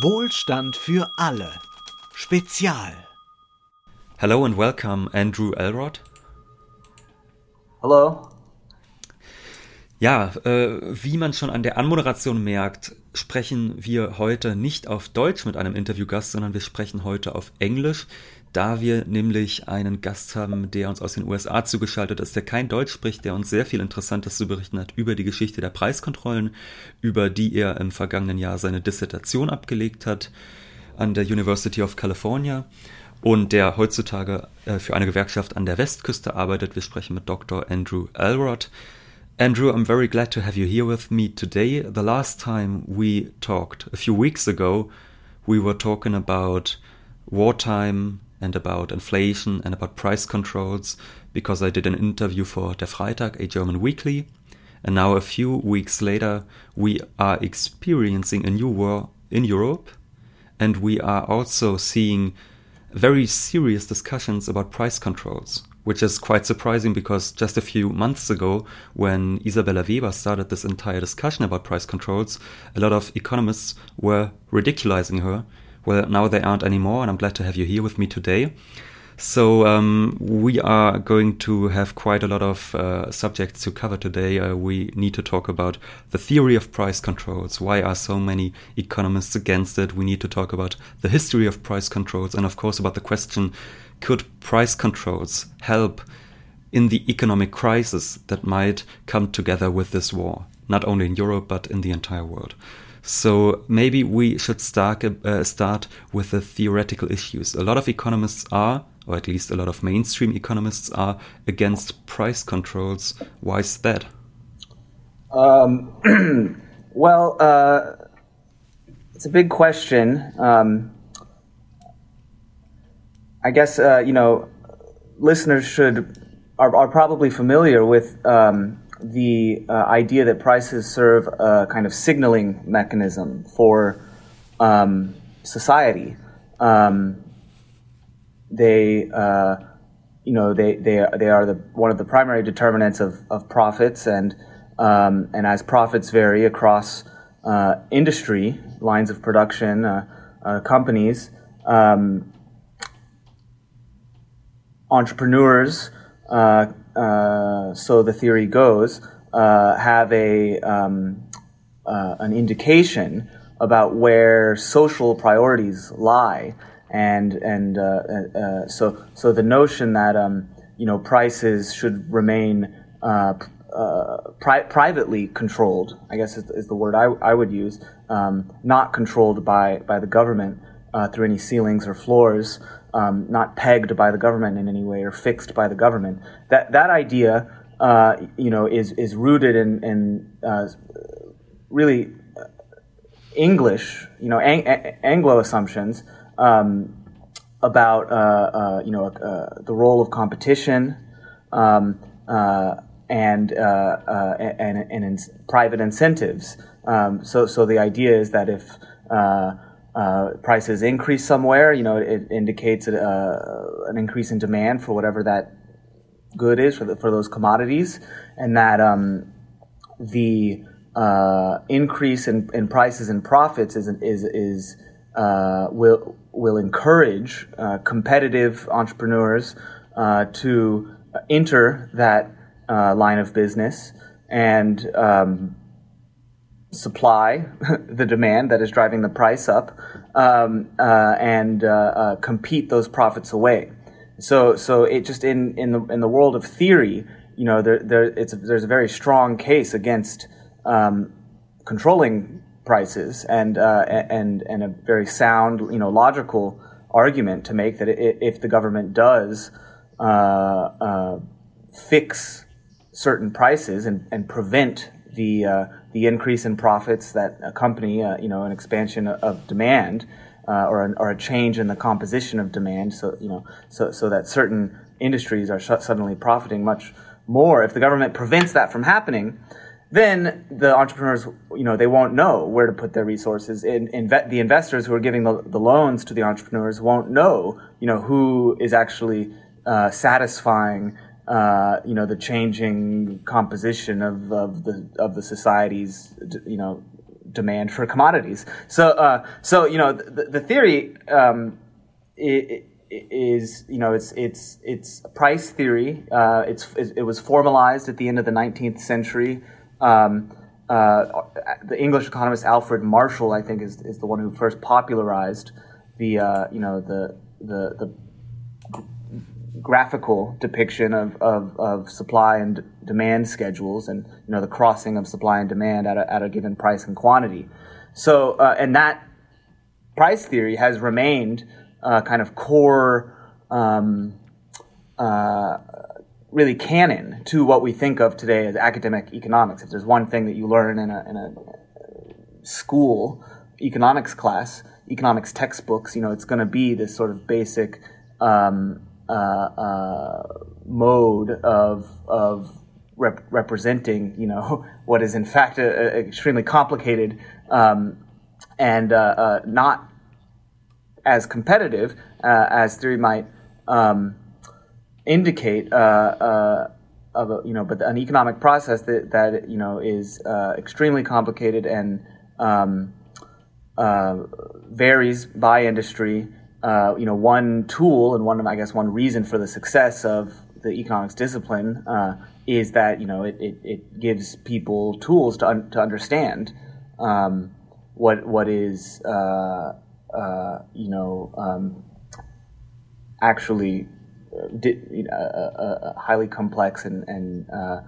Wohlstand für alle. Spezial. Hello and welcome, Andrew Elrod. Hello. Ja, äh, wie man schon an der Anmoderation merkt, sprechen wir heute nicht auf Deutsch mit einem Interviewgast, sondern wir sprechen heute auf Englisch, da wir nämlich einen Gast haben, der uns aus den USA zugeschaltet ist, der kein Deutsch spricht, der uns sehr viel Interessantes zu berichten hat über die Geschichte der Preiskontrollen, über die er im vergangenen Jahr seine Dissertation abgelegt hat an der University of California und der heutzutage äh, für eine Gewerkschaft an der Westküste arbeitet. Wir sprechen mit Dr. Andrew Elrod. Andrew, I'm very glad to have you here with me today. The last time we talked, a few weeks ago, we were talking about wartime and about inflation and about price controls because I did an interview for Der Freitag, a German weekly. And now, a few weeks later, we are experiencing a new war in Europe. And we are also seeing very serious discussions about price controls, which is quite surprising because just a few months ago, when Isabella Weber started this entire discussion about price controls, a lot of economists were ridiculizing her. Well, now they aren't anymore, and I'm glad to have you here with me today. So um, we are going to have quite a lot of uh, subjects to cover today. Uh, we need to talk about the theory of price controls. Why are so many economists against it? We need to talk about the history of price controls, and of course about the question: Could price controls help in the economic crisis that might come together with this war, not only in Europe but in the entire world? So maybe we should start uh, start with the theoretical issues. A lot of economists are or at least a lot of mainstream economists are against price controls. Why is that? Um, well, uh, it's a big question. Um, I guess uh, you know listeners should are, are probably familiar with um, the uh, idea that prices serve a kind of signaling mechanism for um, society. Um, they uh, you know they they they are the one of the primary determinants of, of profits and um, and as profits vary across uh, industry lines of production uh, uh companies um, entrepreneurs uh, uh, so the theory goes have a um, an indication about where social priorities lie and and uh, uh, uh, so so the notion that um, you know prices should remain uh, uh, pri- privately controlled, I guess is, is the word I, I would use, um, not controlled by by the government uh, through any ceilings or floors, um, not pegged by the government in any way or fixed by the government. That that idea, you know, is is rooted in in really English, you know, ang- Anglo assumptions um, about uh, uh, you know uh, the role of competition um, uh, and, uh, uh, and and in private incentives. Um, so so the idea is that if prices increase somewhere, you know, it indicates an increase in demand for whatever that good is for the, for those commodities, and that um, the increase in, in prices and profits is is is uh, will will encourage uh, competitive entrepreneurs uh, to enter that uh, line of business. And um, supply the demand that is driving the price up um, uh, and uh, compete those profits away. So, so it just in, in the in the world of theory, you know, there, there it's there's a very strong case against um, controlling prices and uh, and and a very sound, you know, logical argument to make that if the government does uh, uh, fix certain prices and, and prevent the uh, the increase in profits that accompany, uh, you know, an expansion of demand uh, or an, or a change in the composition of demand, so you know, so so that certain industries are sh- suddenly profiting much more. If the government prevents that from happening, then the entrepreneurs, you know, they won't know where to put their resources. In, the investors who are giving the, the, loans to the entrepreneurs won't know, you know, who is actually uh, satisfying, uh, you know, the changing composition of, of the of the society's, you know, demand for commodities. So, uh, so you know, the, the theory um, is you know it's it's it's price theory. Uh, it's it was formalized at the end of the 19th century. Um, uh, the English economist Alfred Marshall, I think, is, is the one who first popularized the uh, you know the the, the graphical depiction of, of, of supply and demand schedules and you know the crossing of supply and demand at a, at a given price and quantity. So uh, and that price theory has remained uh, kind of core. Um, uh, really canon to what we think of today as academic economics. If there's one thing that you learn in a, in a school economics class, economics textbooks, you know, it's going to be this sort of basic um, mode of of rep- representing, you know, what is in fact a, a extremely complicated um, and uh, uh not as competitive uh, as theory might. Um, indicate uh, uh, of a, you know, but an economic process that, that you know is uh, extremely complicated and um, uh, varies by industry. Uh, you know, one tool and one, I guess, one reason for the success of the economics discipline uh, is that you know it, it, it, gives people tools to un- to understand um, what what is you know um, actually you know, a, a, highly complex and, and uh,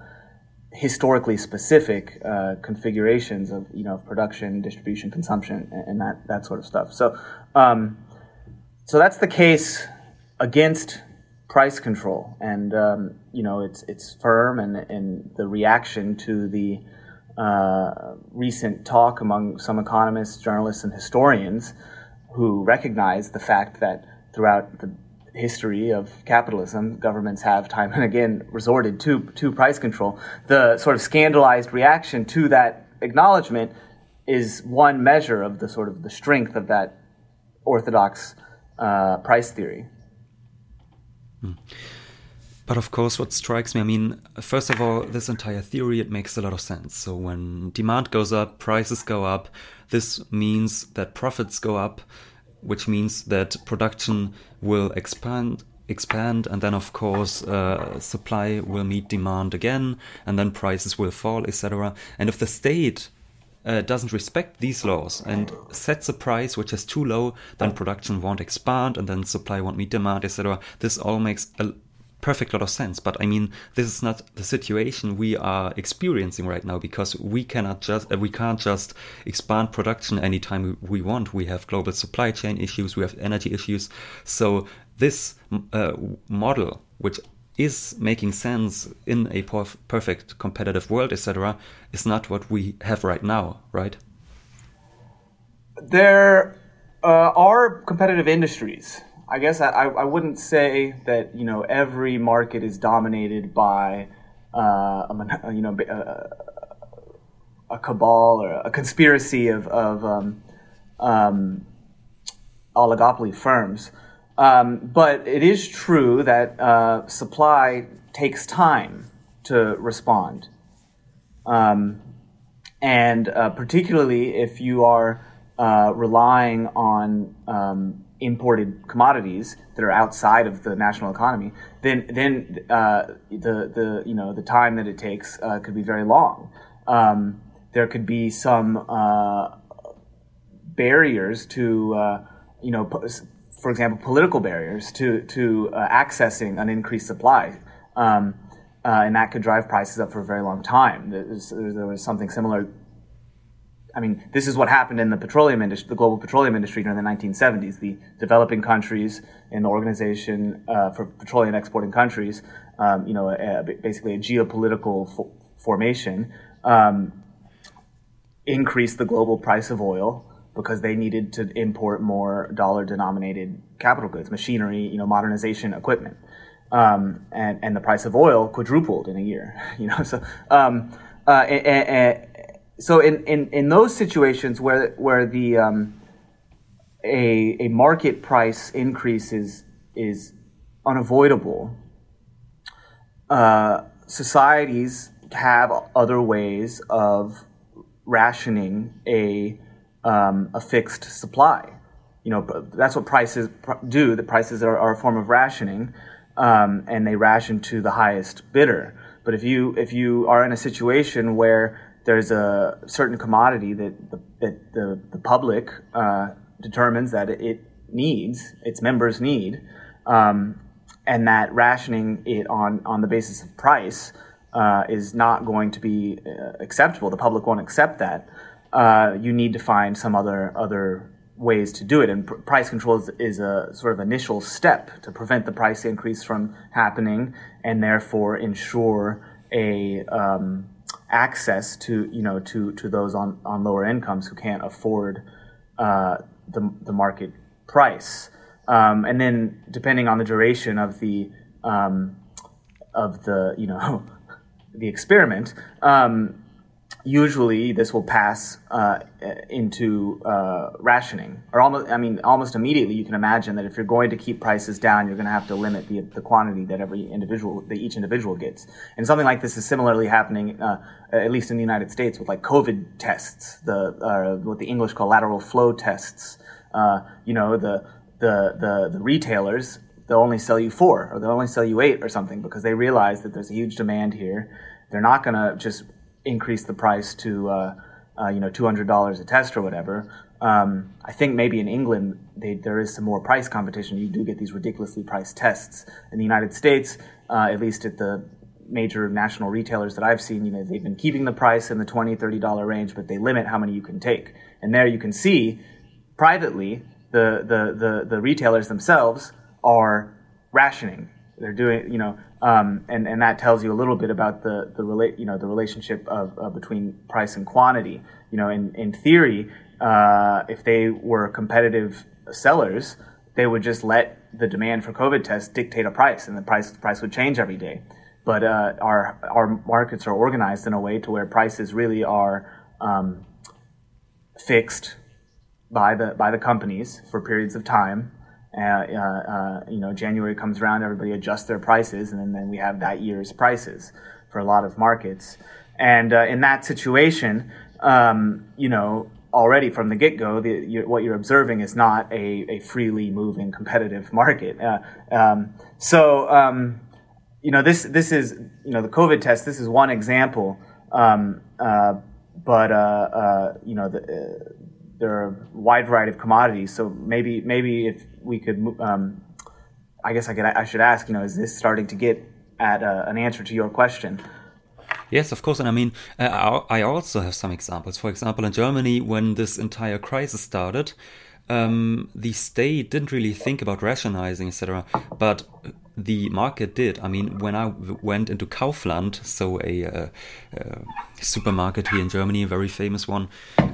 historically specific uh, configurations of you know production, distribution, consumption, and, and that that sort of stuff. So, um, so that's the case against price control, and um, you know it's it's firm, and and the reaction to the uh, recent talk among some economists, journalists, and historians who recognize the fact that throughout the history of capitalism, governments have time and again resorted to, to price control. The sort of scandalized reaction to that acknowledgement is one measure of the sort of the strength of that orthodox uh, price theory. Hmm. But of course, what strikes me, I mean, first of all, this entire theory, it makes a lot of sense. So when demand goes up, prices go up. This means that profits go up which means that production will expand expand and then of course uh, supply will meet demand again and then prices will fall etc and if the state uh, doesn't respect these laws and sets a price which is too low then production won't expand and then supply won't meet demand etc this all makes a perfect lot of sense. But I mean, this is not the situation we are experiencing right now because we cannot just uh, we can't just expand production anytime we want. We have global supply chain issues, we have energy issues. So this uh, model, which is making sense in a perf perfect competitive world, etc., is not what we have right now, right? There uh, are competitive industries I guess I, I wouldn't say that you know every market is dominated by uh, a, you know a, a, cabal or a conspiracy of, of um, um, oligopoly firms. Um, but it is true that uh, supply takes time to respond. Um, and uh, particularly if you are uh, relying on um, imported commodities that are outside of the national economy, then then uh, the the you know the time that it takes uh, could be very long. Um, there could be some uh, barriers to you know, for example, political barriers to to uh, accessing an increased supply. Um, uh, and that could drive prices up for a very long time. There was, there was something similar I mean, this is what happened in the petroleum industry, the global petroleum industry during the 1970s. The developing countries in the Organization uh, for Petroleum Exporting Countries, um, you know, a, a, basically a geopolitical fo- formation, um, increased the global price of oil because they needed to import more dollar-denominated capital goods, machinery, you know, modernization equipment, um, and and the price of oil quadrupled in a year. You know, so. Um, uh, and, and, so in, in, in those situations where where the um, a, a market price increase is is unavoidable, uh, societies have other ways of rationing a um, a fixed supply. You know, that's what prices do. The prices are, are a form of rationing, um, and they ration to the highest bidder. But if you if you are in a situation where there's a certain commodity that the, that the, the public uh, determines that it needs, its members need, um, and that rationing it on, on the basis of price uh, is not going to be uh, acceptable. The public won't accept that. Uh, you need to find some other other ways to do it. And pr- price control is, is, a sort of initial step to prevent the price increase from happening, and therefore ensure a um, access to you know to to those on on lower incomes who can't afford uh, the the market price. Um, and then depending on the duration of the um, of the you know the experiment, um, usually this will pass uh, into uh, rationing. Or almost i mean almost immediately you can imagine that if you're going to keep prices down you're going to have to limit the, the quantity that every individual that each individual gets. And something like this is similarly happening uh, at least in the united states with like covid tests the uh, what the english call lateral flow tests. Uh, you know the, the the the retailers they'll only sell you four or they'll only sell you eight or something because they realize that there's a huge demand here. They're not going to just increase the price to uh, uh, you know two hundred dollars a test or whatever. Um, I think maybe in England they, there is some more price competition. You do get these ridiculously priced tests. In the United States, uh, at least at the major national retailers that I've seen, you know, they've been keeping the price in the 20 30 dollar range, but they limit how many you can take. And there you can see privately the the the, the retailers themselves are rationing. They're doing, you know, um, and and that tells you a little bit about the the relate you know the relationship of between price and quantity. You know, in in theory, uh, if they were competitive sellers, they would just let the demand for COVID tests dictate a price, and the price the price would change every day. But uh, our our markets are organized in a way to where prices really are um, fixed by the by the companies for periods of time uh, uh, uh, you know, January comes around, everybody adjusts their prices, and then, then we have that year's prices for a lot of markets. And uh, in that situation, um, you know, already from the get go, what you're observing is not a, a freely moving competitive market. Uh, um, so, um, you know, this this is you know the COVID test. This is one example, um, uh, but you know the there are a wide variety of commodities. So maybe maybe if we could, um, I guess I could I should ask. You know, is this starting to get at uh, an answer to your question? Yes, of course. And I mean, uh, I also have some examples. For example, in Germany, when this entire crisis started, um, the state didn't really think about rationalizing, etc. But the market did. I mean, when I went into Kaufland, so a uh, uh, supermarket here in Germany, a very famous one,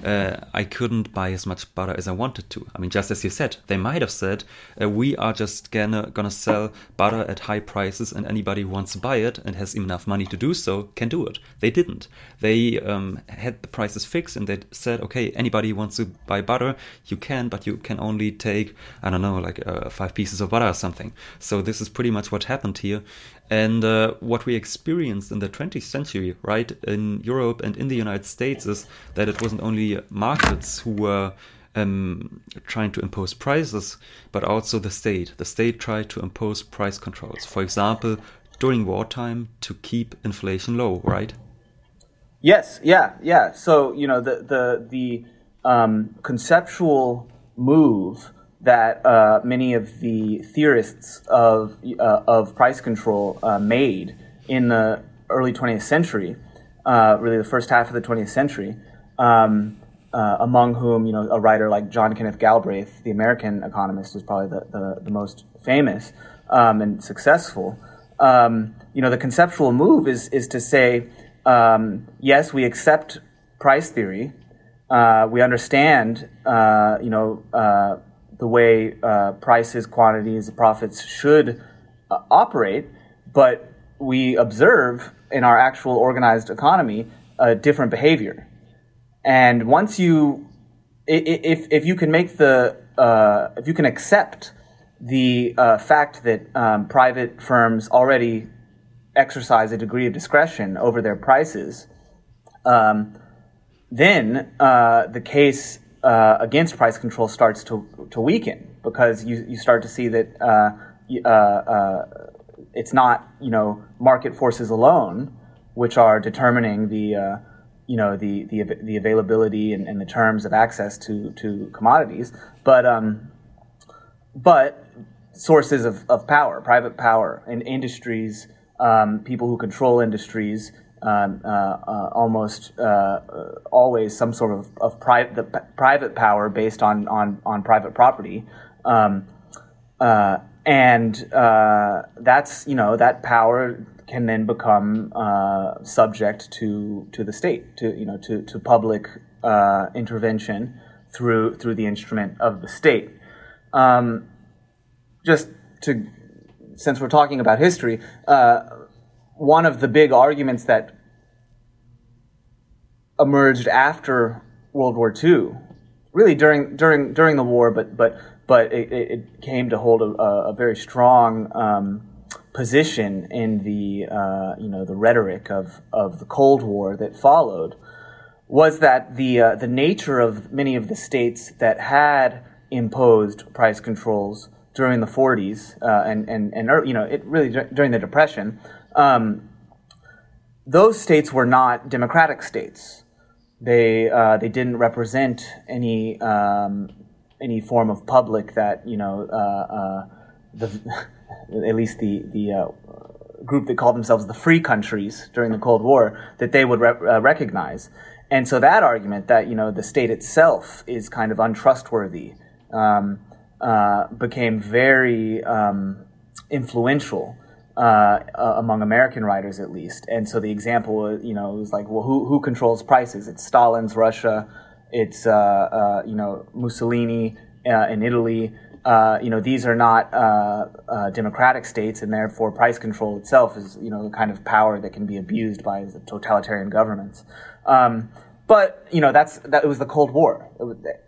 uh, I couldn't buy as much butter as I wanted to. I mean, just as you said, they might have said, uh, we are just gonna, gonna sell butter at high prices and anybody who wants to buy it and has enough money to do so can do it. They didn't. They um, had the prices fixed and they said, okay, anybody who wants to buy butter, you can, but you can only take, I don't know, like uh, five pieces of butter or something. So this is pretty much what happened here. And uh, what we experienced in the 20th century, right, in Europe and in the United States, is that it wasn't only markets who were um, trying to impose prices, but also the state. The state tried to impose price controls. For example, during wartime to keep inflation low, right? Yes, yeah, yeah. So you know the the the um, conceptual move that uh, many of the theorists of, uh, of price control uh, made in the early 20th century, uh, really the first half of the 20th century, um, uh, among whom you know a writer like John Kenneth Galbraith, the American economist, is probably the, the, the most famous um, and successful. Um, you know, the conceptual move is is to say, um, yes, we accept price theory. Uh, we understand, you know, the way uh, prices, quantities, profits should uh, operate, but we observe in our actual organized economy a different behavior. And once you, if, if you can make the, uh, if you can accept the uh, fact that um, private firms already exercise a degree of discretion over their prices, um, then uh, the case uh, against price control starts to, to weaken because you, you start to see that uh, uh, uh, it's not you know market forces alone which are determining the uh, you know the the, the availability and, and, the terms of access to, to commodities, but um, but sources of, of power, private power, and industries, um, people who control industries, um, uh, uh, almost uh, always some sort of, of pri- the p- private power based on, on, on private property. Um, uh, and uh, that's, you know, that power can then become uh, subject to, to the state, to, you know, to, to public intervention through, through the instrument of the state. Um, just to, since we're talking about history, one of the big arguments that emerged after World War II, really during during during the war, but but but it, it came to hold a, a very strong um, position in the uh, you know the rhetoric of of the Cold War that followed was that the uh, the nature of many of the states that had imposed price controls during the 40s uh, and and and you know it really during the Depression. Um, those states were not democratic states. They uh, they didn't represent any um, any form of public that you know uh, uh the at least the the uh, group that called themselves the free countries during the Cold War that they would uh, recognize. And so that argument that you know the state itself is kind of untrustworthy um, became very um, influential uh, uh, among American writers at least. And so the example, you know, was like, well, who, who controls prices? It's Stalin's Russia. It's, uh, uh you know, Mussolini uh, in Italy. Uh, you know, these are not democratic states, and therefore price control itself is, you know, the kind of power that can be abused by the totalitarian governments. Um, but you know, that's that. Was the Cold War. It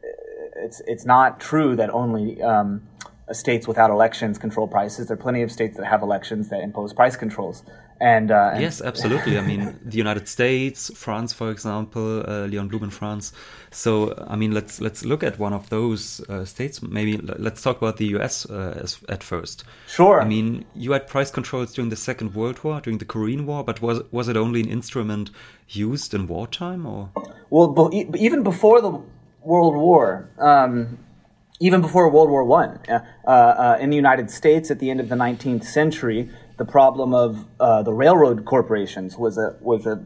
it's it's not true that only um, states without elections control prices. There are plenty of states that have elections that impose price controls. And, uh, and yes, absolutely. I mean, the United States, France, for example, uh, Leon Blum in France. So, I mean, let's let's look at one of those uh, states. Maybe let's talk about the U.S. Uh, as, at first. Sure. I mean, you had price controls during the Second World War, during the Korean War, but was was it only an instrument used in wartime, or? Well, even before the World War. Um, even before World War One, uh, uh, in the United States at the end of the 19th century, the problem of uh, the railroad corporations was a was a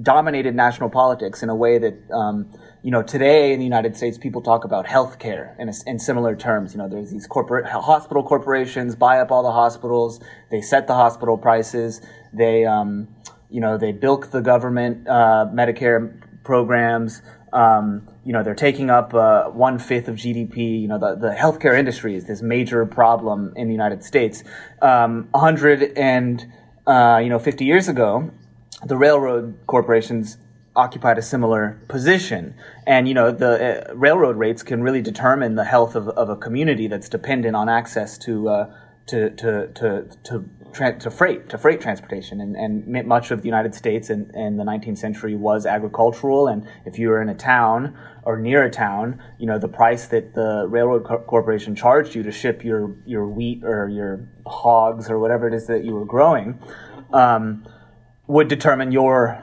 dominated national politics in a way that um, you know today in the United States people talk about healthcare in, a, in similar terms. You know, there's these corporate hospital corporations buy up all the hospitals, they set the hospital prices, they um, you know they bilk the government uh, Medicare programs. Um, you know, they're taking up uh, one fifth of GDP. You know, the, the healthcare industry is this major problem in the United States. Um, 100 and, uh, you know, 50 years ago, the railroad corporations occupied a similar position. And, you know, the uh, railroad rates can really determine the health of, of a community that's dependent on access to, uh, to, to, to, to tra- to freight to freight transportation, and, and much of the United States in, in the 19th century was agricultural. And if you were in a town or near a town, you know the price that the railroad co- corporation charged you to ship your your wheat or your hogs or whatever it is that you were growing um, would determine your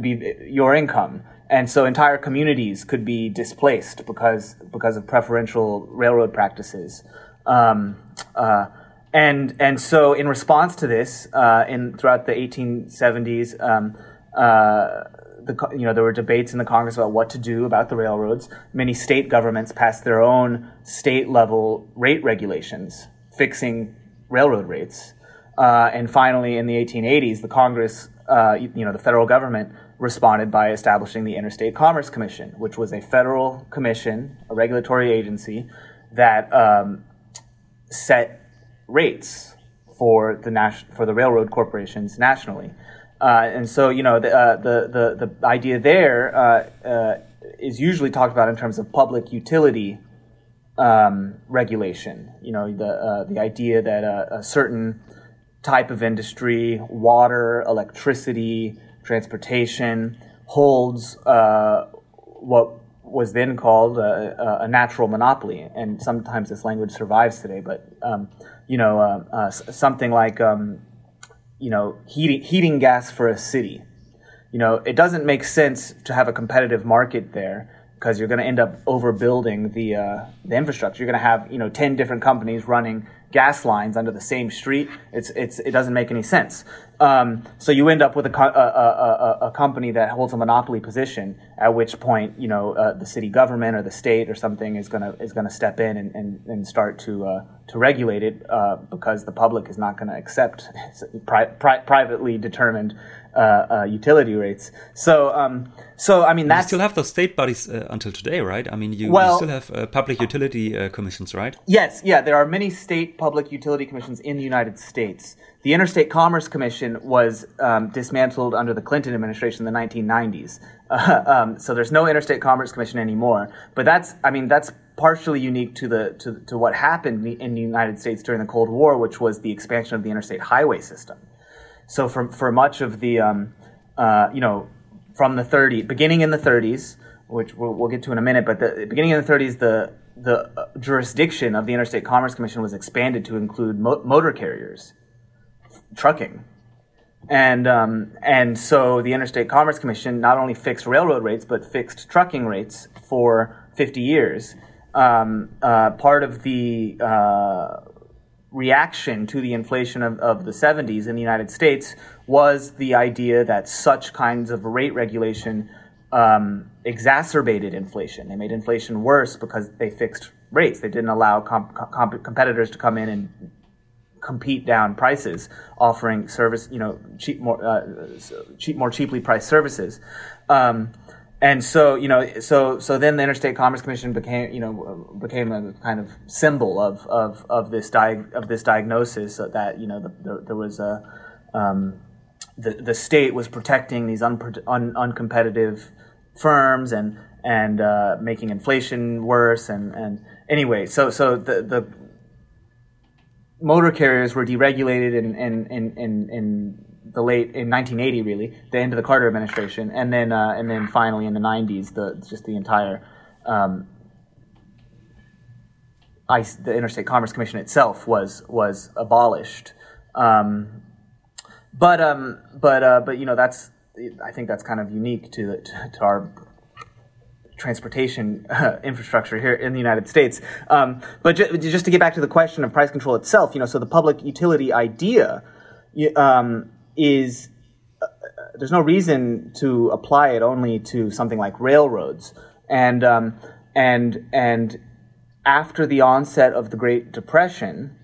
be your income and so entire communities could be displaced because because of preferential railroad practices. Um, uh, and and so in response to this, uh, in throughout the 1870s, um, uh, the, you know there were debates in the Congress about what to do about the railroads. Many state governments passed their own state level rate regulations fixing railroad rates. Uh, and finally, in the 1880s, the Congress, uh, you know, the federal government responded by establishing the Interstate Commerce Commission, which was a federal commission, a regulatory agency that um, set rates for the nas- for the railroad corporations nationally. Uh, and so, you know, the, uh, the, the, the, idea there uh, uh is usually talked about in terms of public utility um, regulation. You know, the, uh, the idea that a, certain type of industry, water, electricity, transportation, holds uh, what was then called a, a, natural monopoly, and sometimes this language survives today. But um, you know, uh, uh, something like um, you know heating heating gas for a city. You know, it doesn't make sense to have a competitive market there because you're going to end up overbuilding the uh, the infrastructure. You're going to have you know ten different companies running gas lines under the same street. It's it's it doesn't make any sense. Um, so you end up with a, co- a, a, a, company that holds a monopoly position. At which point, you know, uh, the city government or the state or something is gonna is gonna step in and, and, and start to uh, to regulate it uh, because the public is not going to accept pri- pri- privately determined uh, uh, utility rates. So, um, so I mean, that's you still have those state bodies uh, until today, right? I mean, you, well, you still have uh, public utility uh, commissions, right? Yes, yeah, there are many state public utility commissions in the United States. The Interstate Commerce Commission was um, dismantled under the Clinton administration in the 1990s. um, so there's no Interstate Commerce Commission anymore. But that's, I mean, that's partially unique to the to, to what happened in the United States during the Cold War, which was the expansion of the interstate highway system. So for for much of the um, uh, you know from the 30s, beginning in the 30s, which we'll, we'll, get to in a minute, but the beginning in the 30s, the the uh, jurisdiction of the Interstate Commerce Commission was expanded to include mo- motor carriers, trucking, and um, and so the Interstate Commerce Commission not only fixed railroad rates but fixed trucking rates for 50 years. Um, uh, part of the uh, reaction to the inflation of, of the 70s in the United States was the idea that such kinds of rate regulation um, exacerbated inflation. They made inflation worse because they fixed rates. They didn't allow comp- comp- competitors to come in and compete down prices, offering service, you know, cheap, more, uh, cheap, more cheaply priced services. Um, and so you know so so then the interstate commerce commission became you know became a kind of symbol of of of this di- of this diagnosis that you know the, the, there was a um, the the state was protecting these un, un, uncompetitive firms and and uh, making inflation worse and and anyway so so the the motor carriers were deregulated in in in in, in the late in 1980, really the end of the Carter administration, and then uh, and then finally in the 90s, the just the entire um, ICE, the Interstate Commerce Commission itself was was abolished. Um, but um, but uh, but you know that's I think that's kind of unique to to, to our transportation uh, infrastructure here in the United States. Um, but ju- just to get back to the question of price control itself, you know, so the public utility idea um, is uh, there's no reason to apply it only to something like railroads. And um, and and after the onset of the Great Depression,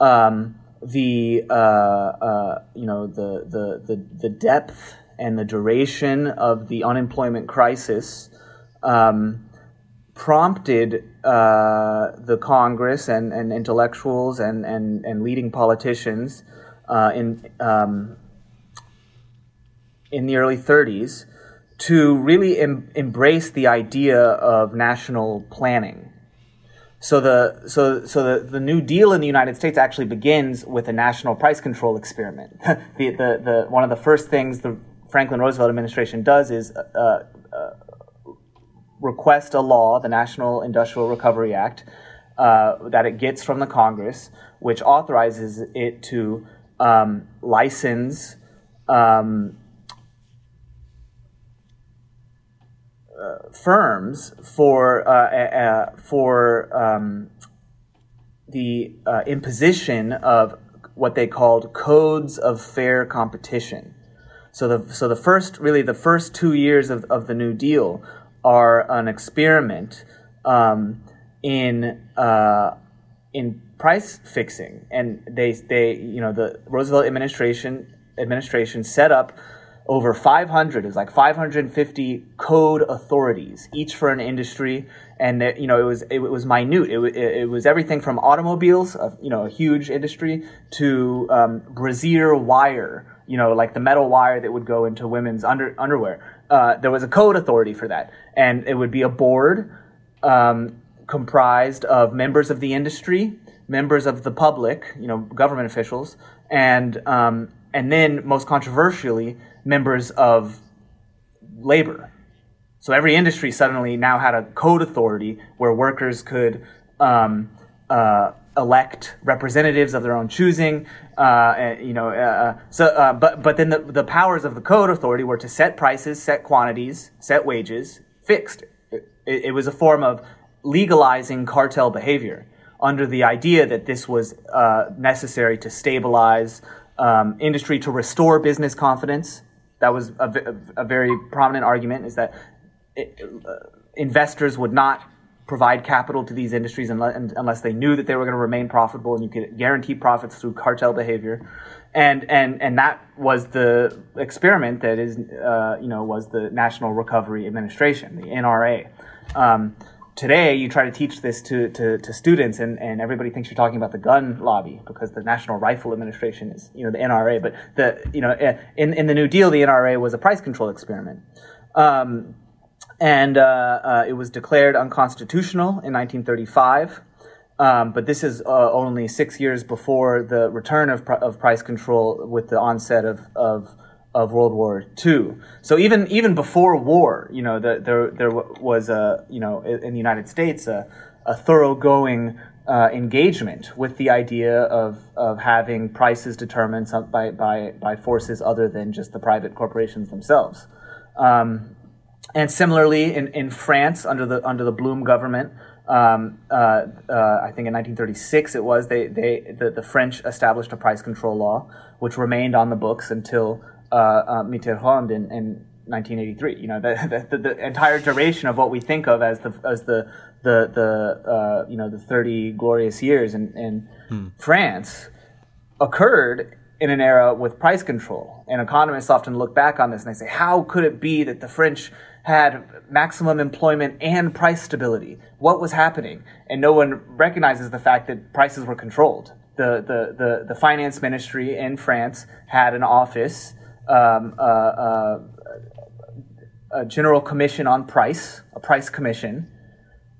um, the uh, uh, you know the, the the the depth and the duration of the unemployment crisis um, prompted uh, the Congress and, and intellectuals and, and, and leading politicians uh, in um, in the early 30s to really em- embrace the idea of national planning. So the so so the, the New Deal in the United States actually begins with a national price control experiment. the, the the one of the first things the Franklin Roosevelt administration does is uh, uh, request a law, the National Industrial Recovery Act, uh, that it gets from the Congress, which authorizes it to um, license um, uh, firms for uh, for um, the uh, imposition of what they called codes of fair competition. So the so the first really the first two years of, of the New Deal are an experiment um, in uh, in price fixing, and they they you know the Roosevelt administration administration set up over 500 is like 550 code authorities each for an industry. And you know it was it, was minute. It, it, it was everything from automobiles a, you know a huge industry to um, wire you know like the metal wire that would go into women's under, underwear uh, there was a code authority for that and it would be a board um, comprised of members of the industry members of the public, you know, government officials, and um, and then most controversially, members of labor. So every industry suddenly now had a code authority where workers could um, uh, elect representatives of their own choosing. Uh, you know, uh, uh so uh, but but then the, the powers of the code authority were to set prices, set quantities, set wages, fixed. It, it was a form of legalizing cartel behavior under the idea that this was uh, necessary to stabilize um, industry, to restore business confidence. That was a, a, a very prominent argument. Is that it, uh, investors would not provide capital to these industries unless, unless they knew that they were going to remain profitable, and you could guarantee profits through cartel behavior. And and and that was the experiment that is, uh, you know, was the National Recovery Administration, the NRA. Um, today you try to teach this to, to, to, students and, and everybody thinks you're talking about the gun lobby because the National Rifle Administration is, you know, the NRA. But the, you know, eh, in, in the New Deal, the NRA was a price control experiment. Um, and uh, uh, it was declared unconstitutional in 1935. Um, but this is uh, only six years before the return of, pr- of price control with the onset of, of of World War II. So even even before war, you know, the, there there was a you know in the United States a, a thoroughgoing uh, engagement with the idea of of having prices determined by by by forces other than just the private corporations themselves. Um, and similarly, in, in France, under the under the Blum government, um, uh, uh, I think in 1936 it was they they the, the French established a price control law, which remained on the books until uh, uh, Mitterrand in, in 1983. You know, the, the, the, entire duration of what we think of as the as the the the uh, you know the 30 glorious years in, in hmm. France occurred in an era with price control. And economists often look back on this and they say, how could it be that the French had maximum employment and price stability? What was happening? And no one recognizes the fact that prices were controlled. The, the, the, the finance ministry in France had an office um, uh, uh, a general commission on price, a price commission,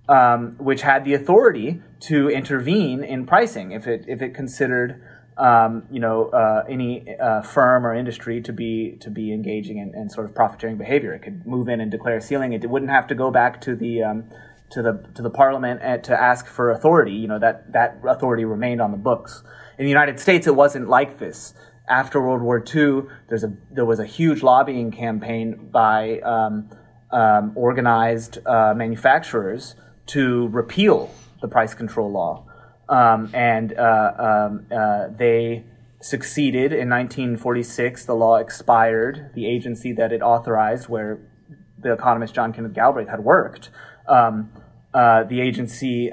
um, which had the authority to intervene in pricing if it if it considered um, you know uh, any uh, firm or industry to be to be engaging in, in, sort of profit sharing behavior. It could move in and declare a ceiling. It wouldn't have to go back to the um, to the to the parliament uh, to ask for authority. You know that that authority remained on the books. In the United States, it wasn't like this after World War II, there's a there was a huge lobbying campaign by um, um, organized uh, manufacturers to repeal the price control law, um, and uh, um, uh, they succeeded in 1946. The law expired. The agency that it authorized, where the economist John Kenneth Galbraith had worked, um, uh, the agency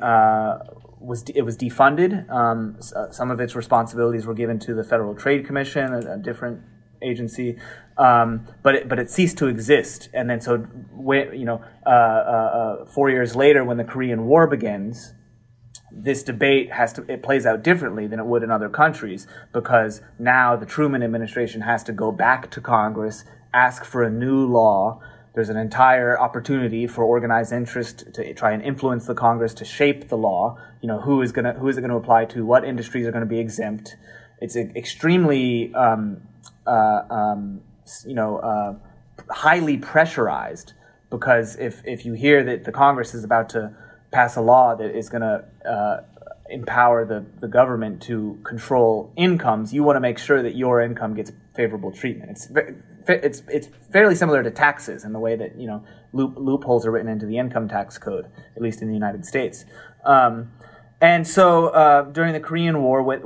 was it was defunded. Um, some of its responsibilities were given to the Federal Trade Commission, a, a different agency, um, but it, but it ceased to exist. And then so you know, uh, uh, four years later, when the Korean War begins, this debate has to it plays out differently than it would in other countries because now the Truman administration has to go back to Congress, ask for a new law there's an entire opportunity for organized interest to try and influence the Congress to shape the law. You know, who is to who is it going to apply to? What industries are going to be exempt? It's extremely, um, uh, um, you know, uh, highly pressurized because if if you hear that the Congress is about to pass a law that is going to uh, empower the, the government to control incomes, you want to make sure that your income gets favorable treatment. It's it's it's fairly similar to taxes in the way that you know loop, loopholes are written into the income tax code, at least in the United States. Um, and so uh, during the Korean War, with,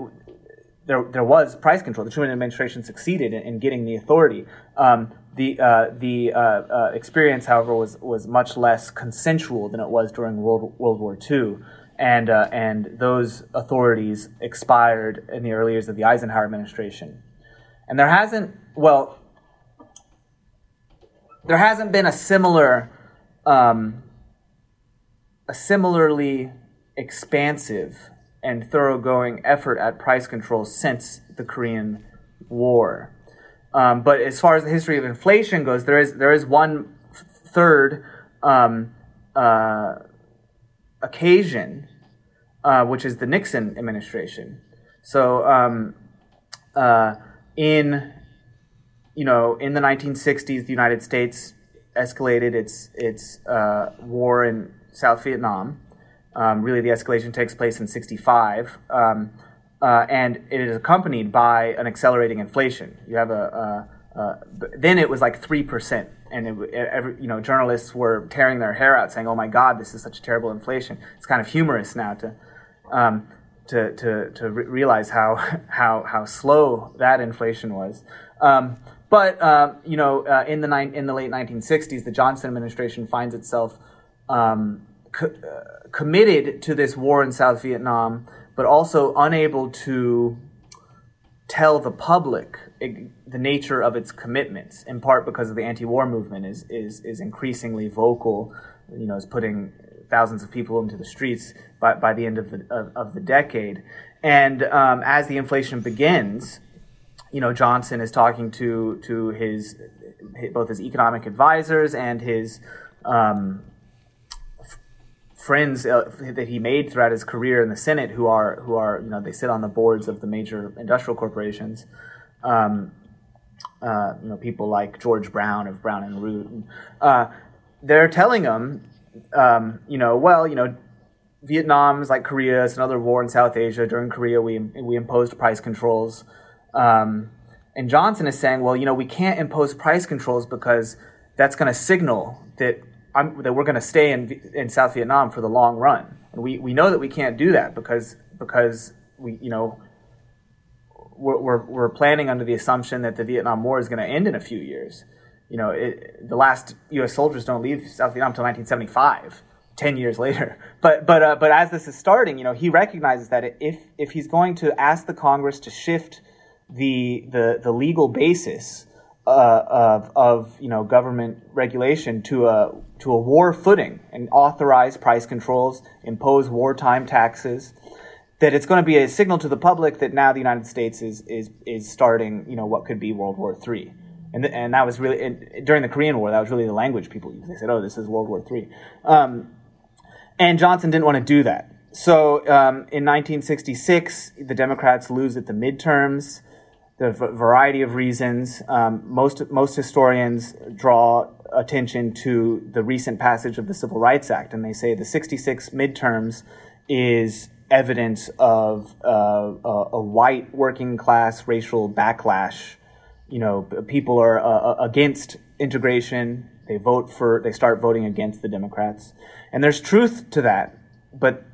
there there was price control. The Truman administration succeeded in, in getting the authority. Um, the uh, the uh, uh experience, however, was was much less consensual than it was during World World War II. And, uh, and those authorities expired in the early years of the Eisenhower administration. And there hasn't, well, there hasn't been a similar, um, a similarly expansive and thoroughgoing effort at price control since the Korean War. Um, but as far as the history of inflation goes, there is there is one third um, uh, occasion, uh, which is the Nixon administration. So um, uh, in you know, in the 1960s, the United States escalated its its uh, war in South Vietnam. Um, really, the escalation takes place in '65, um, uh, and it is accompanied by an accelerating inflation. You have a, a, a then it was like three percent, and it, every, you know journalists were tearing their hair out, saying, "Oh my God, this is such a terrible inflation." It's kind of humorous now to. Um, to, to, to re- realize how, how, how slow that inflation was. Um, but uh, you know, uh, in the ni- in the late 1960s, the Johnson administration finds itself um, co- uh, committed to this war in South Vietnam, but also unable to tell the public the nature of its commitments. In part because of the anti-war movement is is is increasingly vocal. You know, is putting thousands of people into the streets by, by the end of the of, of the decade. And um, as the inflation begins, you know, Johnson is talking to to his, both his economic advisors and his um, friends uh, that he made throughout his career in the Senate, who are who are you know they sit on the boards of the major industrial corporations. Um, uh, you know, people like George Brown of Brown and Root. Uh, they're telling him, um, you know, well, you know, Vietnam is like Korea. It's another war in South Asia. During Korea, we we imposed price controls. Um, and Johnson is saying, well, you know, we can't impose price controls because that's going to signal that I'm, that we're going to stay in in South Vietnam for the long run. And we, we know that we can't do that because because we you know we're, we're, we're planning under the assumption that the Vietnam War is going to end in a few years. You know, it, the last U.S. soldiers don't leave South Vietnam until 1975. 10 years later. But, but, uh, but as this is starting, you know, he recognizes that if, if he's going to ask the Congress to shift the the the legal basis uh, of of you know government regulation to a to a war footing and authorize price controls, impose wartime taxes. That it's going to be a signal to the public that now the United States is is is starting you know what could be World War III. And, and that was really during the Korean War. That was really the language people used. They said, "Oh, this is World War III," um, and Johnson didn't want to do that. So um, in 1966, the Democrats lose at the midterms the variety of reasons. Um, most most historians draw attention to the recent passage of the Civil Rights Act, and they say the '66 midterms is evidence of uh, a, a, white working class racial backlash. You know, people are uh, uh, against integration. They vote for. They start voting against the Democrats, and there's truth to that. But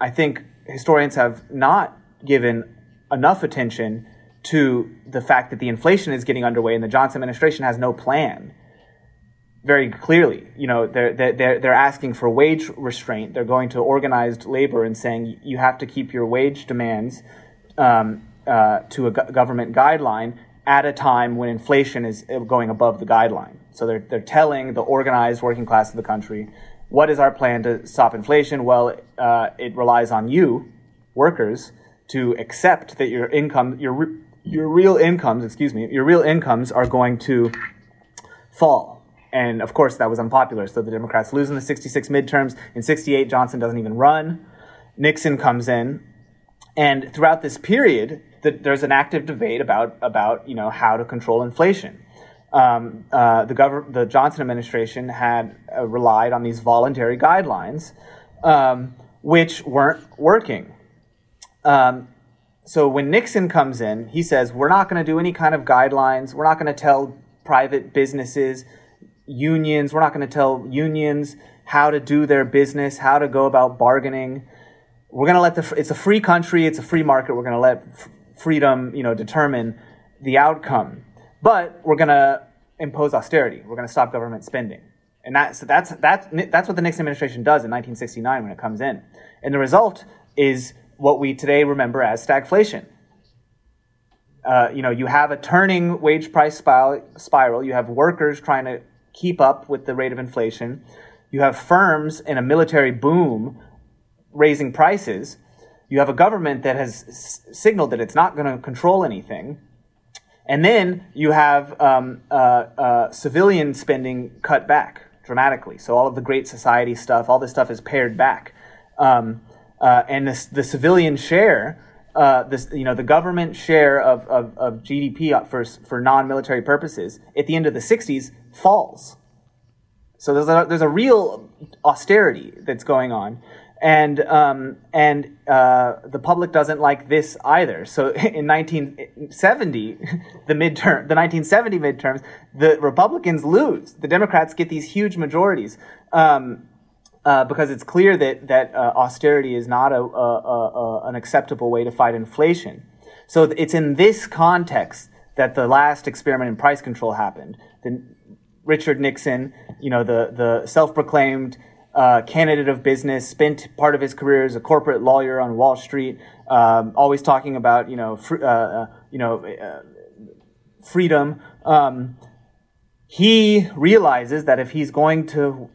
I think historians have not given enough attention to the fact that the inflation is getting underway and the Johnson administration has no plan. Very clearly, you know, they're, they're, they're asking for wage restraint. They're going to organized labor and saying you have to keep your wage demands um, uh, to a government guideline at a time when inflation is going above the guideline. So they're, they're telling the organized working class of the country, what is our plan to stop inflation? Well, uh, it relies on you, workers, to accept that your income, your your real incomes, excuse me, your real incomes are going to fall. And of course, that was unpopular. So the Democrats lose in the 66 midterms. In 68, Johnson doesn't even run. Nixon comes in. And throughout this period, the, there's an active debate about, about you know, how to control inflation. Um, uh, the, gov- the Johnson administration had uh, relied on these voluntary guidelines, um, which weren't working. Um, so when Nixon comes in, he says, we're not going to do any kind of guidelines. We're not going to tell private businesses, unions, we're not going to tell unions how to do their business, how to go about bargaining. We're going to let the, it's a free country, it's a free market. We're going to let f- freedom, you know, determine the outcome. But we're going to impose austerity. We're going to stop government spending. And that, so that's, that's, that's what the Nixon administration does in 1969 when it comes in. And the result is what we today remember as stagflation. Uh, you know, you have a turning wage price spiral. You have workers trying to keep up with the rate of inflation. You have firms in a military boom raising prices. You have a government that has s- signaled that it's not going to control anything. And then you have um, uh, uh, civilian spending cut back dramatically. So all of the Great Society stuff, all this stuff is pared back. Um, uh, and the, the civilian share, uh, this, you know, the government share of, of, of GDP for, for non-military purposes at the end of the 60s falls. So there's a, there's a real austerity that's going on. And, um, and uh, the public doesn't like this either. So in 1970, the midterm, the 1970 midterms, the Republicans lose. The Democrats get these huge majorities. Um, uh, because it's clear that that uh, austerity is not a, a, a, an acceptable way to fight inflation. So it's in this context that the last experiment in price control happened. The, Richard Nixon, you know, the the self-proclaimed uh, candidate of business, spent part of his career as a corporate lawyer on Wall Street, um, always talking about you know fr- uh, uh, you know uh, freedom. Um, he realizes that if he's going to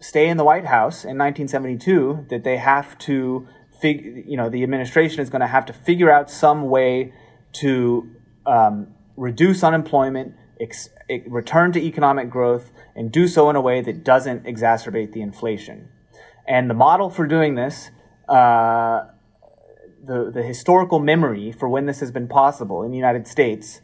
stay in the White House in 1972 that they have to fig- you know the administration is going to have to figure out some way to um, reduce unemployment, ex- return to economic growth, and do so in a way that doesn't exacerbate the inflation. And the model for doing this, uh, the the historical memory for when this has been possible in the United States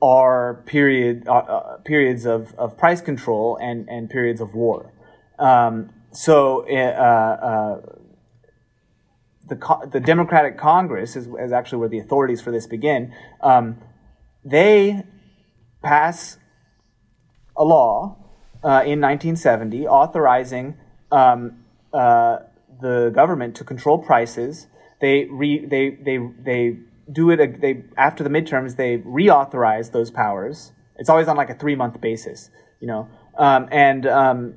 are period uh, uh, periods of, of price control and, and periods of war. Um, so uh, uh, the the Democratic Congress is, is, actually where the authorities for this begin. Um, they pass a law uh, in 1970 authorizing um, uh, the government to control prices. They re, they they they do it. They after the midterms they reauthorize those powers. It's always on like a three month basis, you know, um, and um,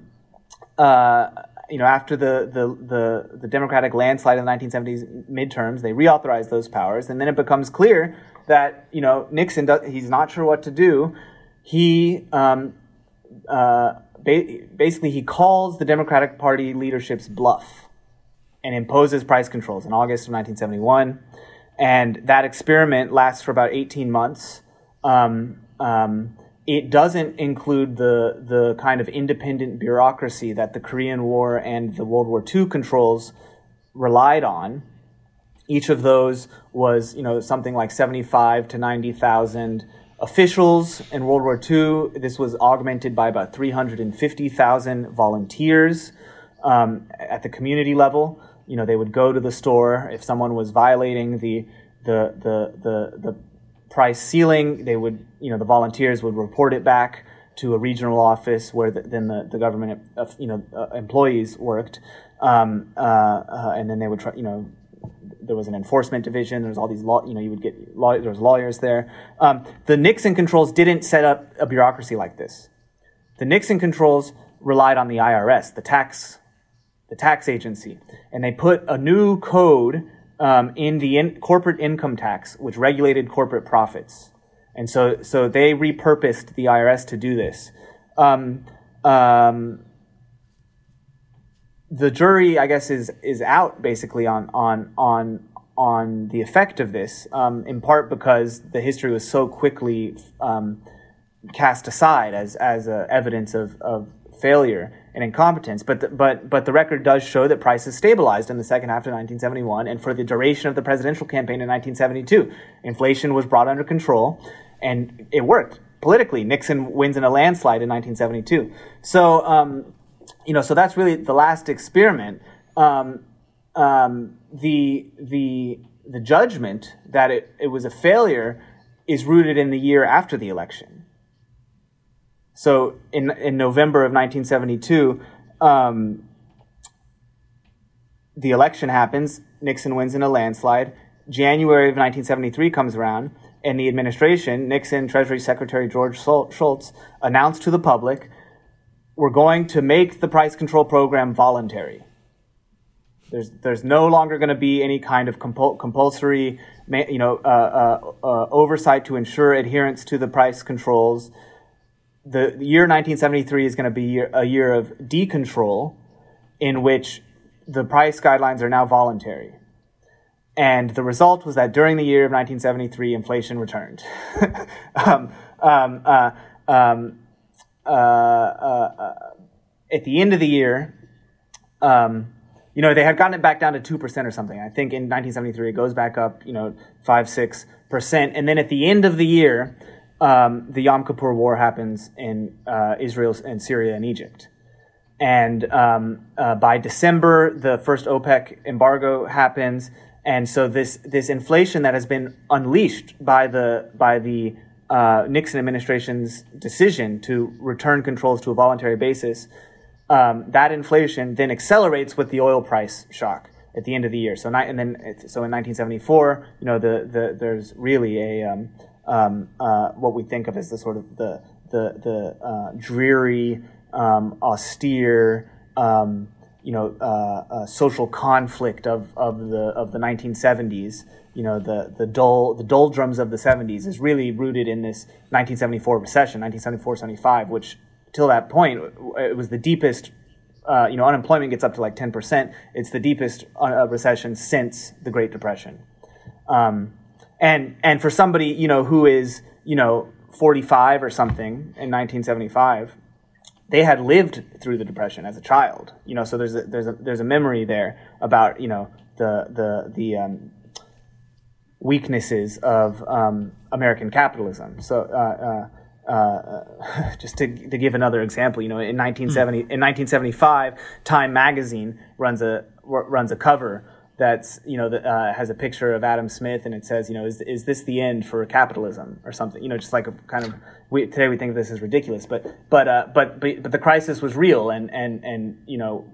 uh, you know, after the, the, the, the, Democratic landslide in the 1970s midterms, they reauthorize those powers, and then it becomes clear that you know Nixon does, he's not sure what to do. He um, uh, ba- basically he calls the Democratic Party leadership's bluff and imposes price controls in August of 1971, and that experiment lasts for about 18 months. Um, um, it doesn't include the the kind of independent bureaucracy that the Korean War and the World War II controls relied on. Each of those was, you know, something like 75 to 90,000 officials in World War II. This was augmented by about 350,000 volunteers um, at the community level. You know, they would go to the store if someone was violating the the the the, the price ceiling. They would, you know, the volunteers would report it back to a regional office where the, then the, the government, uh, you know, uh, employees worked. Um, uh, uh, and then they would try, you know, there was an enforcement division. There's all these law, you know, you would get law, there was lawyers there. Um, the Nixon controls didn't set up a bureaucracy like this. The Nixon controls relied on the IRS, the tax, the tax agency, and they put a new code um, in the in corporate income tax, which regulated corporate profits. And so, so they repurposed the IRS to do this. Um, um, the jury, I guess, is is out basically on on on on the effect of this, um, in part because the history was so quickly um, cast aside as as evidence of, of failure and incompetence. But the, but but the record does show that prices stabilized in the second half of 1971, and for the duration of the presidential campaign in 1972, inflation was brought under control, and it worked politically. Nixon wins in a landslide in 1972. So um, you know, so that's really the last experiment. Um, um, the the the judgment that it, it was a failure is rooted in the year after the election. So in in November of 1972, um, the election happens. Nixon wins in a landslide. January of 1973 comes around, and the administration, Nixon, Treasury Secretary George Shultz, announced to the public, "We're going to make the price control program voluntary." There's there's no longer going to be any kind of compul- compulsory, you know, uh, uh, uh, oversight to ensure adherence to the price controls the year 1973 is going to be a year of decontrol in which the price guidelines are now voluntary. And the result was that during the year of 1973, inflation returned. um, um, uh, um, uh, uh, at the end of the year, um, you know, they had gotten it back down to 2% or something. I think in 1973, it goes back up, you know, 5, 6%. And then at the end of the year, um, the Yom Kippur War happens in uh, Israel and Syria and Egypt. and um, uh, by December, the first OPEC embargo happens, and so this this inflation that has been unleashed by the by the uh, Nixon administration's decision to return controls to a voluntary basis, um, that inflation then accelerates with the oil price shock at the end of the year. So, and then so in 1974, you know, the, the there's really a um, um, uh, what we think of as the sort of the the the uh, dreary, um, austere, um, you know, uh, uh, social conflict of, of the of the 1970s. You know, the the dull the doldrums of the 70s is really rooted in this 1974 recession, 1974-75, which till that point it was the deepest uh, you know, unemployment gets up to like 10%. It's the deepest uh, recession since the Great Depression. Um, and, and for somebody, you know, who is, you know, 45 or something in 1975, they had lived through the Depression as a child, you know, so there's a, there's a, there's a memory there about, you know, the, the, the, um, weaknesses of um, American capitalism. So, uh, uh uh, just to, to give another example, you know, in 1970, mm. in 1975, Time magazine runs a runs a cover that's you know that uh, has a picture of Adam Smith and it says, you know, is is this the end for capitalism or something? You know, just like a kind of we, today we think of this as ridiculous, but but uh, but but the crisis was real and and and you know,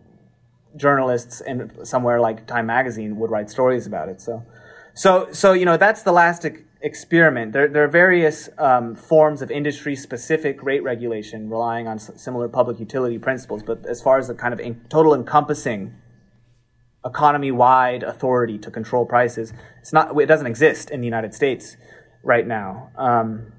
journalists and somewhere like Time magazine would write stories about it. So so so you know that's the last experiment. There, there are various um, forms of industry specific rate regulation relying on similar public utility principles, but as far as the kind of in- total encompassing economy wide authority to control prices, it's not, it doesn't exist in the United States right now. Um,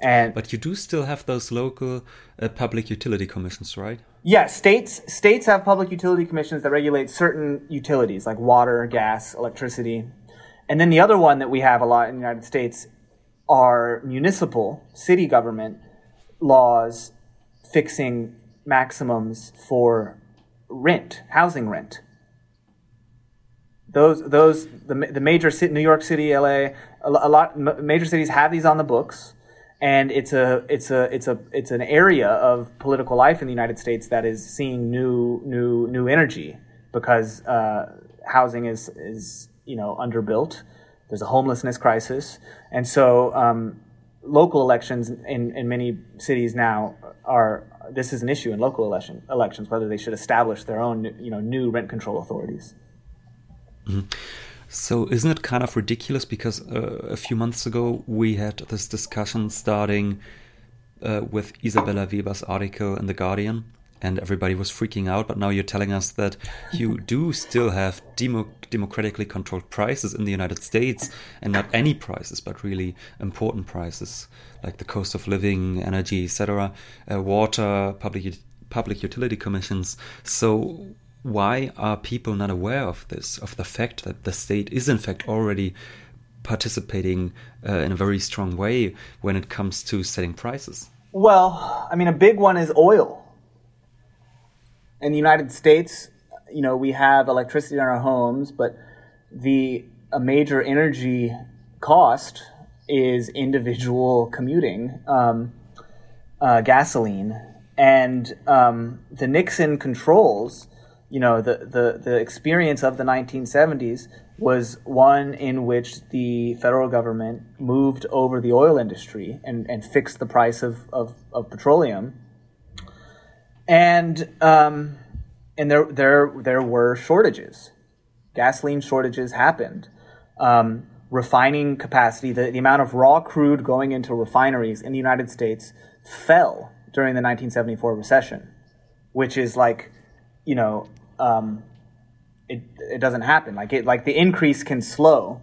and but you do still have those local uh, public utility commissions, right? Yeah, states states have public utility commissions that regulate certain utilities like water, gas, electricity, and then the other one that we have a lot in the United States are municipal, city government laws fixing maximums for rent, housing rent. Those, those, the, the major city, New York City, LA, a, a lot, major cities have these on the books, and it's a, it's a, it's a, it's an area of political life in the United States that is seeing new, new, new energy because uh, housing is, is you know underbuilt. There's a homelessness crisis, and so um, local elections in, in many cities now are this is an issue in local election elections whether they should establish their own you know new rent control authorities. Mm-hmm. So isn't it kind of ridiculous because uh, a few months ago we had this discussion starting uh, with Isabella Weber's article in the Guardian and everybody was freaking out. But now you're telling us that you do still have demo democratically controlled prices in the United States, and not any prices, but really important prices like the cost of living, energy, etc., uh, water, public public utility commissions. So why are people not aware of this, of the fact that the state is in fact already participating uh, in a very strong way when it comes to setting prices? Well, I mean, a big one is oil in the United States, you know, we have electricity in our homes, but the a major energy cost is individual commuting, um, uh, gasoline, and um, the Nixon controls. You know, the, the the experience of the 1970s was one in which the federal government moved over the oil industry and, and fixed the price of, of, of petroleum and um, and there there there were shortages. Gasoline shortages happened. Um, refining capacity, the, the amount of raw crude going into refineries in the United States fell during the 1974 recession, which is like, you know, um, it it doesn't happen. Like it like the increase can slow,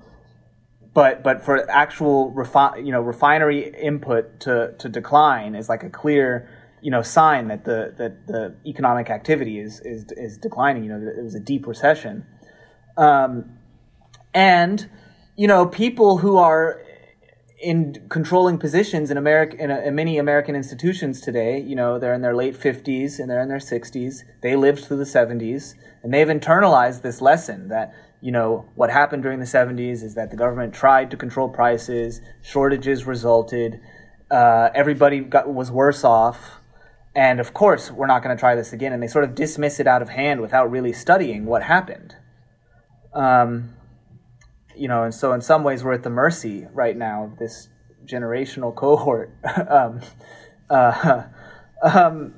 but but for actual refi- you know refinery input to to decline is like a clear you know sign that the that the economic activity is is is declining. You know, it was a deep recession, um, and you know people who are in controlling positions in America in, in, many American institutions today. You know, they're in their late fifties and they're in their sixties. They lived through the seventies, and they've internalized this lesson that you know what happened during the seventies is that the government tried to control prices, shortages resulted. Uh, everybody got was worse off And of course, we're not going to try this again. And they sort of dismiss it out of hand without really studying what happened. Um, you know, and so in some ways, we're at the mercy right now of this generational cohort. um, uh, um,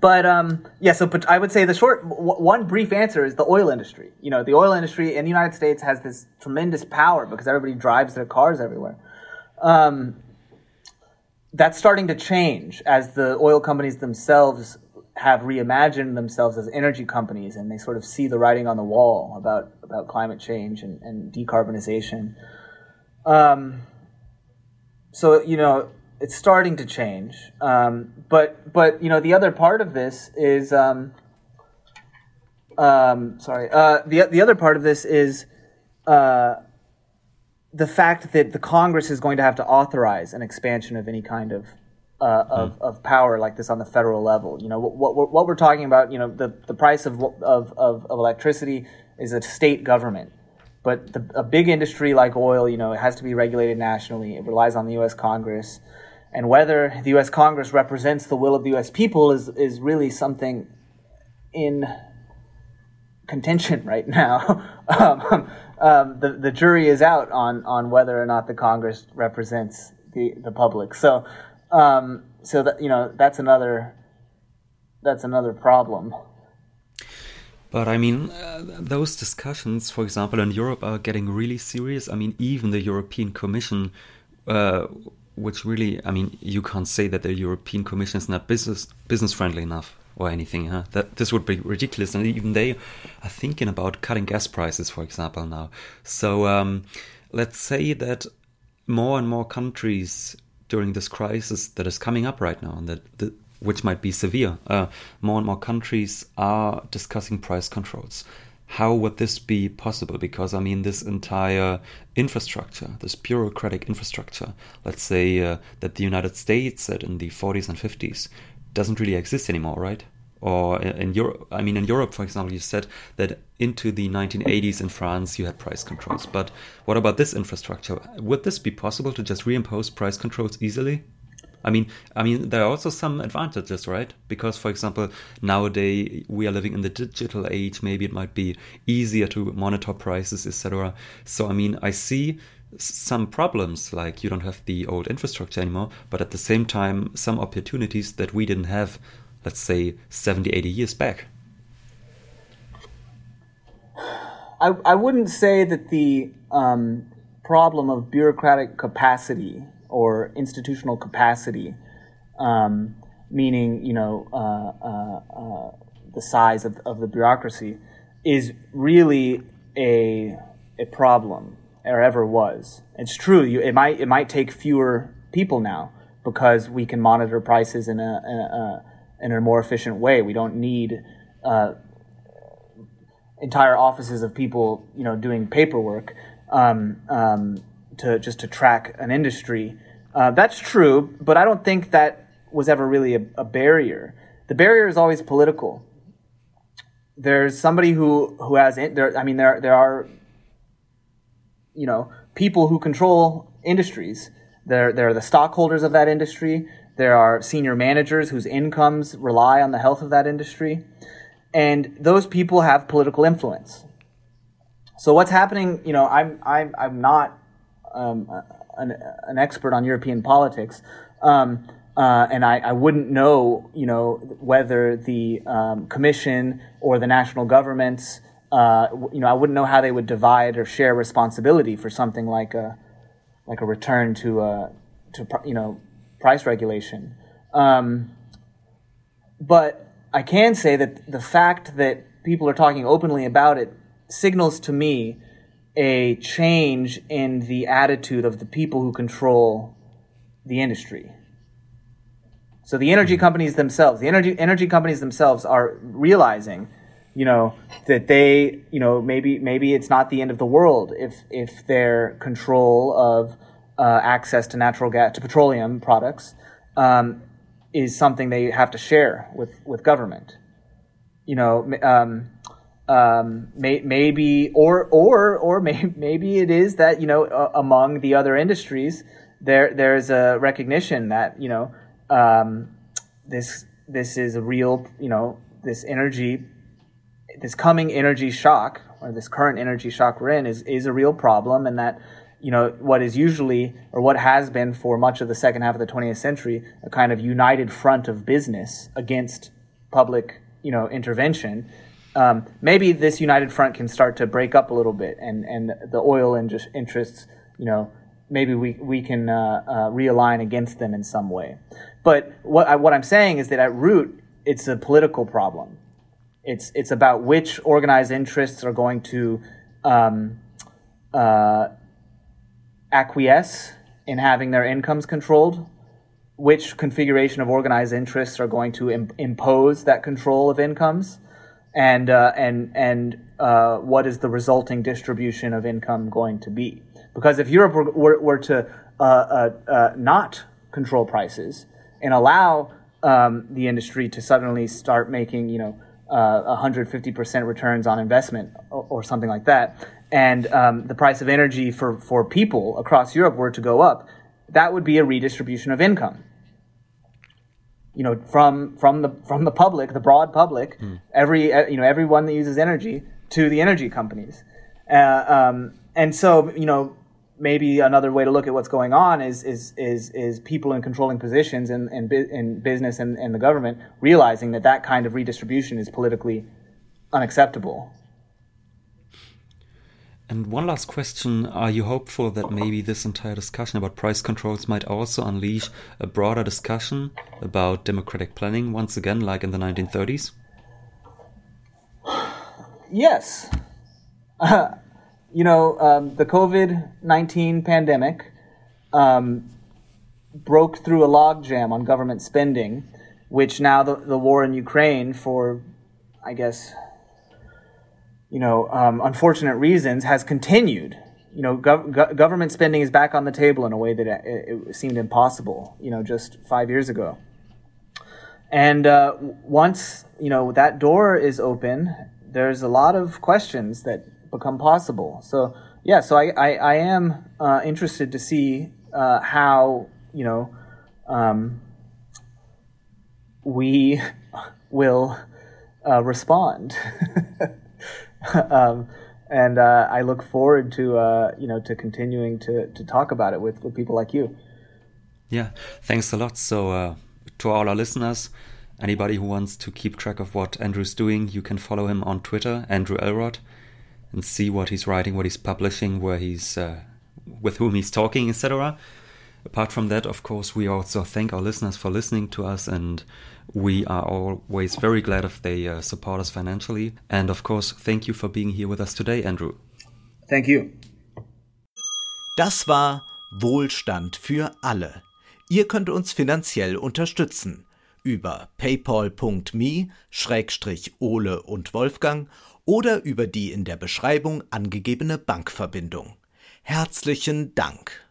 but um, yeah, so but I would say the short w- one brief answer is the oil industry. You know, the oil industry in the United States has this tremendous power because everybody drives their cars everywhere. Um, that's starting to change as the oil companies themselves have reimagined themselves as energy companies and they sort of see the writing on the wall about, about climate change and, and decarbonization. Um, so, you know, it's starting to change. Um, but, but, you know, the other part of this is, um, um sorry, uh, the, the other part of this is, uh, the fact that the Congress is going to have to authorize an expansion of any kind of uh, of, mm. of power like this on the federal level. You know what, what, what we're talking about. You know the, the price of, of, of, of electricity is a state government, but the, a big industry like oil, you know, it has to be regulated nationally. It relies on the U.S. Congress, and whether the U.S. Congress represents the will of the U.S. people is is really something in contention right now. um, um, the the jury is out on on whether or not the Congress represents the the public. So um, so that you know that's another that's another problem. But I mean, uh, those discussions, for example, in Europe are getting really serious. I mean, even the European Commission, uh, which really, I mean, you can't say that the European Commission is not business business friendly enough or anything. Huh? That this would be ridiculous, and even they are thinking about cutting gas prices, for example, now. So um, let's say that more and more countries during this crisis that is coming up right now, and that, which might be severe, uh, more and more countries are discussing price controls. How would this be possible? Because I mean, this entire infrastructure, this bureaucratic infrastructure, let's say uh, that the United States said in the 40s and 50s, doesn't really exist anymore, right? Or in Europe, I mean, in Europe, for example, you said that into the 1980s in France you had price controls. But what about this infrastructure? Would this be possible to just reimpose price controls easily? I mean, I mean, there are also some advantages, right? Because, for example, nowadays we are living in the digital age. Maybe it might be easier to monitor prices, etc. So, I mean, I see some problems like you don't have the old infrastructure anymore but at the same time some opportunities that we didn't have let's say 70 80 years back i, I wouldn't say that the um, problem of bureaucratic capacity or institutional capacity um, meaning you know uh, uh, uh, the size of, of the bureaucracy is really a a problem or ever was. It's true. You, it might it might take fewer people now because we can monitor prices in a in a, in a more efficient way. We don't need uh, entire offices of people, you know, doing paperwork um, um, to just to track an industry. Uh, that's true, but I don't think that was ever really a, a barrier. The barrier is always political. There's somebody who who has there. I mean, there there are you know people who control industries. They're they're the stockholders of that industry. There are senior managers whose incomes rely on the health of that industry, and those people have political influence. So what's happening? You know, I'm I'm I'm not um, an, an expert on European politics. Um, uh, and I, I, wouldn't know, you know, whether the um, commission or the national governments uh, you know, I wouldn't know how they would divide or share responsibility for something like a like a return to a to you know price regulation. Um, but I can say that the fact that people are talking openly about it signals to me a change in the attitude of the people who control the industry. So the energy companies themselves, the energy energy companies themselves are realizing you know that they you know maybe maybe it's not the end of the world if if their control of uh, access to natural gas to petroleum products um, is something they have to share with with government. You know um, um, may, maybe or or or may, maybe it is that you know uh, among the other industries there there's a recognition that you know um, this this is a real, you know, this energy, this coming energy shock or this current energy shock we're in is is a real problem, and that you know what is usually or what has been for much of the second half of the 20th century a kind of united front of business against public you know intervention. Um, maybe this united front can start to break up a little bit and and the oil interests you know maybe we we can uh, uh, realign against them in some way. But what I, what I'm saying is that at root it's a political problem. It's it's about which organized interests are going to um, uh, acquiesce in having their incomes controlled, which configuration of organized interests are going to Im- impose that control of incomes, and uh, and and uh, what is the resulting distribution of income going to be? Because if Europe were, were, were to uh, uh, uh not control prices and allow um, the industry to suddenly start making, you know, 150% uh, returns on investment or, or something like that, and um, the price of energy for, for people across Europe were to go up, that would be a redistribution of income. You know, from from the from the public, the broad public, mm. every uh, you know everyone that uses energy to the energy companies, uh, um, and so you know maybe another way to look at what's going on is is is is people in controlling positions in in, in business and, and the government realizing that that kind of redistribution is politically unacceptable and one last question Are you hopeful that maybe this entire discussion about price controls might also unleash a broader discussion about democratic planning once again, like in the 1930s? Yes. Uh, you know, um, the COVID 19 pandemic um, broke through a logjam on government spending, which now the, the war in Ukraine, for I guess you know, um, unfortunate reasons, has continued. You know, gov- government spending is back on the table in a way that it, it seemed impossible, you know, just five years ago. And uh, once, you know, that door is open, there's a lot of questions that become possible. So, yeah, so I, I, I am uh, interested to see uh, how, you know, um, we will uh, respond. um, and uh, I look forward to uh, you know to continuing to to talk about it with, with people like you. Yeah, thanks a lot. So uh, to all our listeners, anybody who wants to keep track of what Andrew's doing, you can follow him on Twitter, Andrew Elrod, and see what he's writing, what he's publishing, where he's uh, with whom he's talking, etc. Apart from that, of course, we also thank our listeners for listening to us and we are always very glad if they uh, support us financially. And of course, thank you for being here with us today, Andrew. Thank you. Das war Wohlstand für alle. Ihr könnt uns finanziell unterstützen über paypal.me-ole und Wolfgang oder über die in der Beschreibung angegebene Bankverbindung. Herzlichen Dank.